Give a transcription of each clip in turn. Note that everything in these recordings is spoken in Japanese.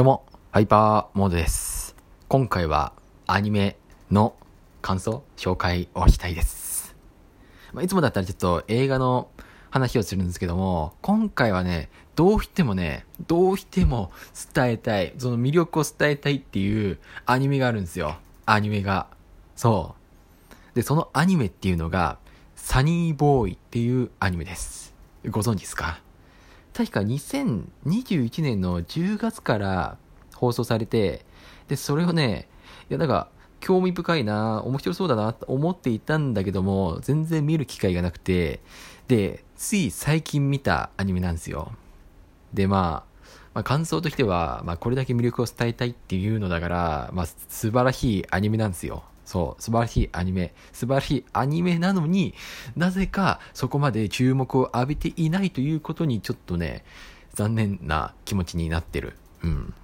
どうも、ハイパーモードです。今回はアニメの感想、紹介をしたいです。まあ、いつもだったらちょっと映画の話をするんですけども、今回はね、どうしてもね、どうしても伝えたい、その魅力を伝えたいっていうアニメがあるんですよ。アニメが。そう。で、そのアニメっていうのが、サニーボーイっていうアニメです。ご存知ですか？確か2021年の10月から放送されて、で、それをね、いや、なんか、興味深いな、面白そうだなと思っていたんだけども、全然見る機会がなくて、で、つい最近見たアニメなんですよ。で、まあ、まあ、感想としては、まあ、これだけ魅力を伝えたいっていうのだから、まあ、素晴らしいアニメなんですよ。そう、素晴らしいアニメ。素晴らしいアニメなのになぜかそこまで注目を浴びていないということにちょっとね、残念な気持ちになってる。うん。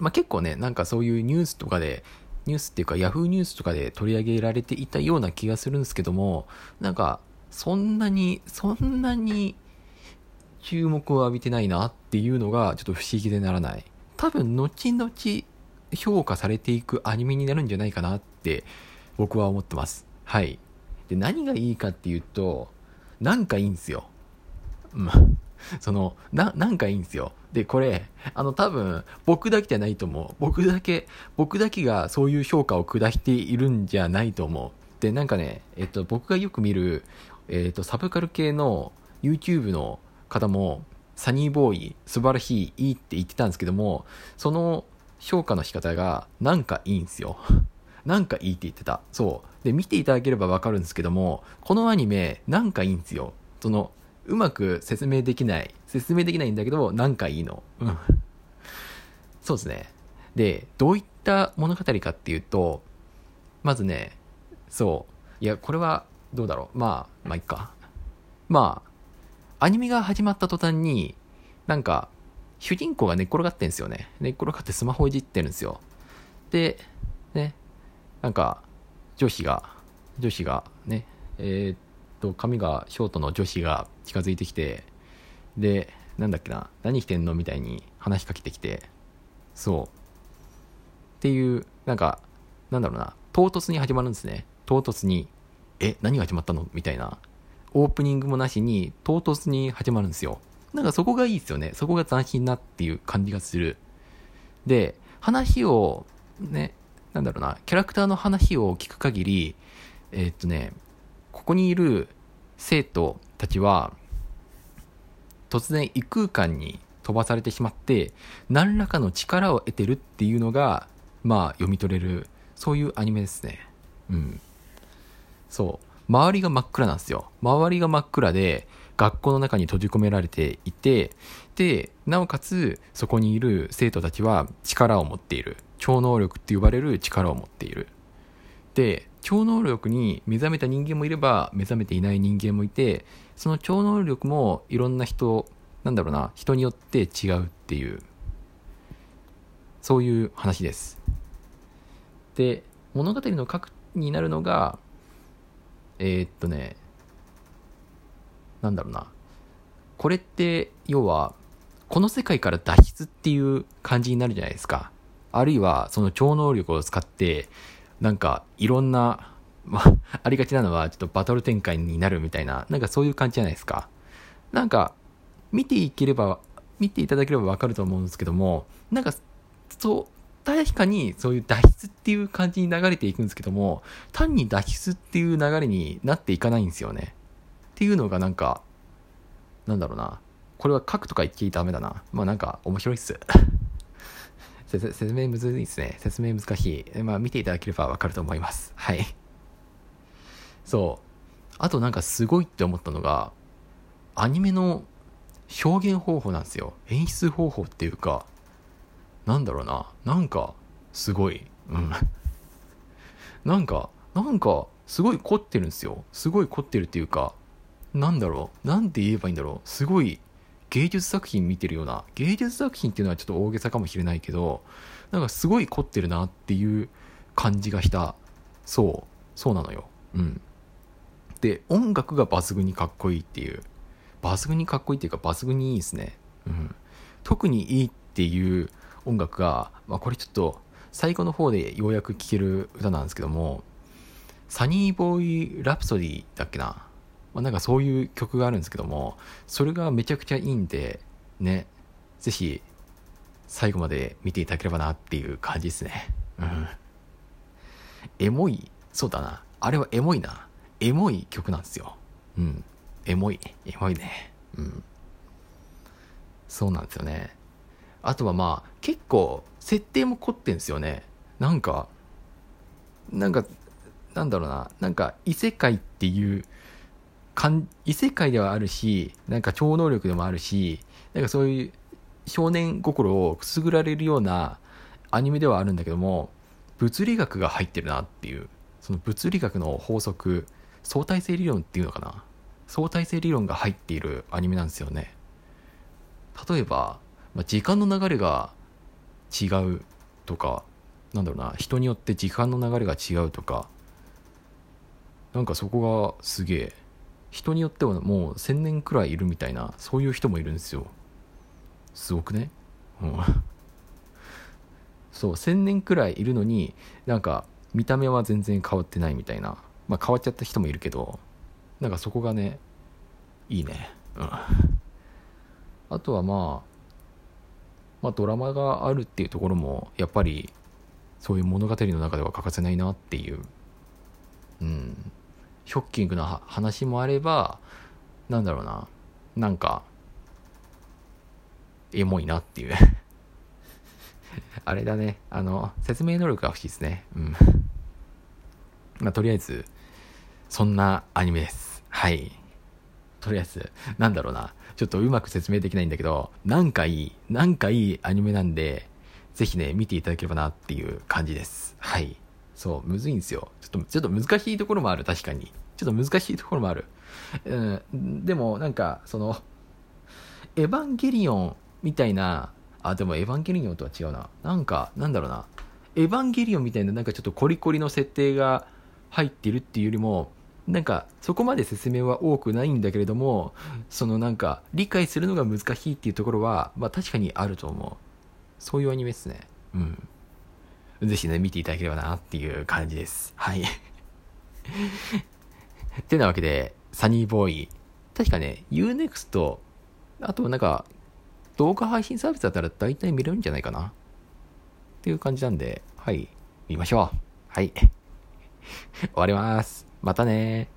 まあ、結構ね、なんかそういうニュースとかで、ニュースっていうかヤフーニュースとかで取り上げられていたような気がするんですけども、なんか、そんなに、そんなに注目を浴びてないなっていうのがちょっと不思議でならない。多分、後々評価されていくアニメになるんじゃないかなって僕は思ってます。はい。で、何がいいかっていうと、なんかいいんですよ。うん。その、な、なんかいいんですよ。で、これ、あの、多分、僕だけじゃないと思う。僕だけ、僕だけがそういう評価を下しているんじゃないと思う。で、なんかね、えっと、僕がよく見る、えっと、サブカル系の YouTube の方も、サニーボーイ、素晴らしい、いいって言ってたんですけども、その評価の仕方が、なんかいいんですよ。なんかいいって言ってた。そう。で、見ていただければわかるんですけども、このアニメ、なんかいいんですよ。その、うまく説明できない。説明できないんだけど、なんかいいの。うん。そうですね。で、どういった物語かっていうと、まずね、そう。いや、これは、どうだろう。まあ、まあ、いっか。まあ、アニメが始まった途端に、なんか、主人公が寝っ転がってんすよね。寝っ転がってスマホいじってるんですよ。で、なんか、女子が、女子がね、えーっと、髪がショートの女子が近づいてきて、で、なんだっけな、何してんのみたいに話しかけてきて、そう。っていう、なんか、なんだろうな、唐突に始まるんですね。唐突に、え、何が始まったの？みたいな。オープニングもなしに、唐突に始まるんですよ。なんかそこがいいですよね。そこが斬新なっていう感じがする。で、話を、ね、なんだろうな、キャラクターの話を聞く限り、えーっとね、ここにいる生徒たちは、突然異空間に飛ばされてしまって、何らかの力を得てるっていうのが、まあ読み取れる、そういうアニメですね。うん。そう。周りが真っ暗なんですよ。周りが真っ暗で、学校の中に閉じ込められていて、で、なおかつ、そこにいる生徒たちは力を持っている。超能力って呼ばれる力を持っている。で、超能力に目覚めた人間もいれば、目覚めていない人間もいて、その超能力もいろんな人、なんだろうな、人によって違うっていう、そういう話です。で、物語の核になるのが、えーっとね、なんだろうな。これって、要は、この世界から脱出っていう感じになるじゃないですか。あるいは、その超能力を使って、なんか、いろんな、まあ、ありがちなのは、ちょっとバトル展開になるみたいな、なんかそういう感じじゃないですか。なんか、見ていければ、見ていただければわかると思うんですけども、なんか、そう、確かにそういう脱出っていう感じに流れていくんですけども、単に脱出っていう流れになっていかないんですよね。っていうのがなんか、なんだろうな。これは書くとか言ってダメだな。まあなんか面白いっす。説明むずいですね。説明難しい。まあ見ていただければわかると思います。はい。そう。あとなんかすごいって思ったのが、アニメの表現方法なんですよ。演出方法っていうか、なんだろうな。なんか、すごい。うん。なんか、なんか、すごい凝ってるんですよ。すごい凝ってるっていうか、なんだろう。なんて言えばいいんだろう。すごい、芸術作品見てるような。芸術作品っていうのはちょっと大げさかもしれないけど、なんかすごい凝ってるなっていう感じがした。そう。そうなのよ。うん。で、音楽が抜群にかっこいいっていう。抜群にかっこいいっていうか、抜群にいいですね。うん。特にいいっていう音楽が、まあ、これちょっと最後の方でようやく聴ける歌なんですけども、サニーボーイ・ラプソディだっけな？まあ、なんかそういう曲があるんですけども、それがめちゃくちゃいいんで、ね、ぜひ最後まで見ていただければなっていう感じですね。うん。エモい、そうだな。あれはエモいな。エモい曲なんですよ。うん。エモい。エモいね。うん。そうなんですよね。あとはまあ、結構、設定も凝ってんですよね。なんか、なんか、なんだろうな。なんか、異世界っていう、かん異世界ではあるし、なんか超能力でもあるし、なんかそういう少年心をくすぐられるようなアニメではあるんだけども、物理学が入ってるなっていう、その物理学の法則、相対性理論っていうのかな？相対性理論が入っているアニメなんですよね。例えば、まあ、時間の流れが違うとか、なんだろうな、人によって時間の流れが違うとか、なんかそこがすげえ、人によってはもう1000年くらいいるみたいな、そういう人もいるんですよ。すごくね？うん。そう、1000年くらいいるのに、なんか見た目は全然変わってないみたいな。まあ変わっちゃった人もいるけど、なんかそこがね、いいね。うん。あとはまあ、まあドラマがあるっていうところも、やっぱり、そういう物語の中では欠かせないなっていう。うん。ショッキングな話もあれば、なんだろうな。なんか、エモいなっていう あれだね。あの、説明能力が欲しいですね。うん。まあ、とりあえず、そんなアニメです。はい。とりあえず、なんだろうな。ちょっとうまく説明できないんだけど、なんかいい、なんかいいアニメなんで、ぜひね、見ていただければなっていう感じです。はい。そう、むずいんですよ。ちょっと、ちょっと難しいところもある、確かに。ちょっと難しいところもある。うん、でも、なんか、その、エヴァンゲリオンみたいな、あ、でもエヴァンゲリオンとは違うな。なんか、なんだろうな。エヴァンゲリオンみたいななんかちょっとコリコリの設定が入ってるっていうよりも、なんかそこまで説明は多くないんだけれども、そのなんか理解するのが難しいっていうところは、まあ確かにあると思う。そういうアニメですね。うん。ぜひね、見ていただければなっていう感じです。はい。てなわけで、サニーボーイ。確かね、Unext、あとなんか、動画配信サービスだったら大体見れるんじゃないかなっていう感じなんで、はい、見ましょう。はい。終わります。またね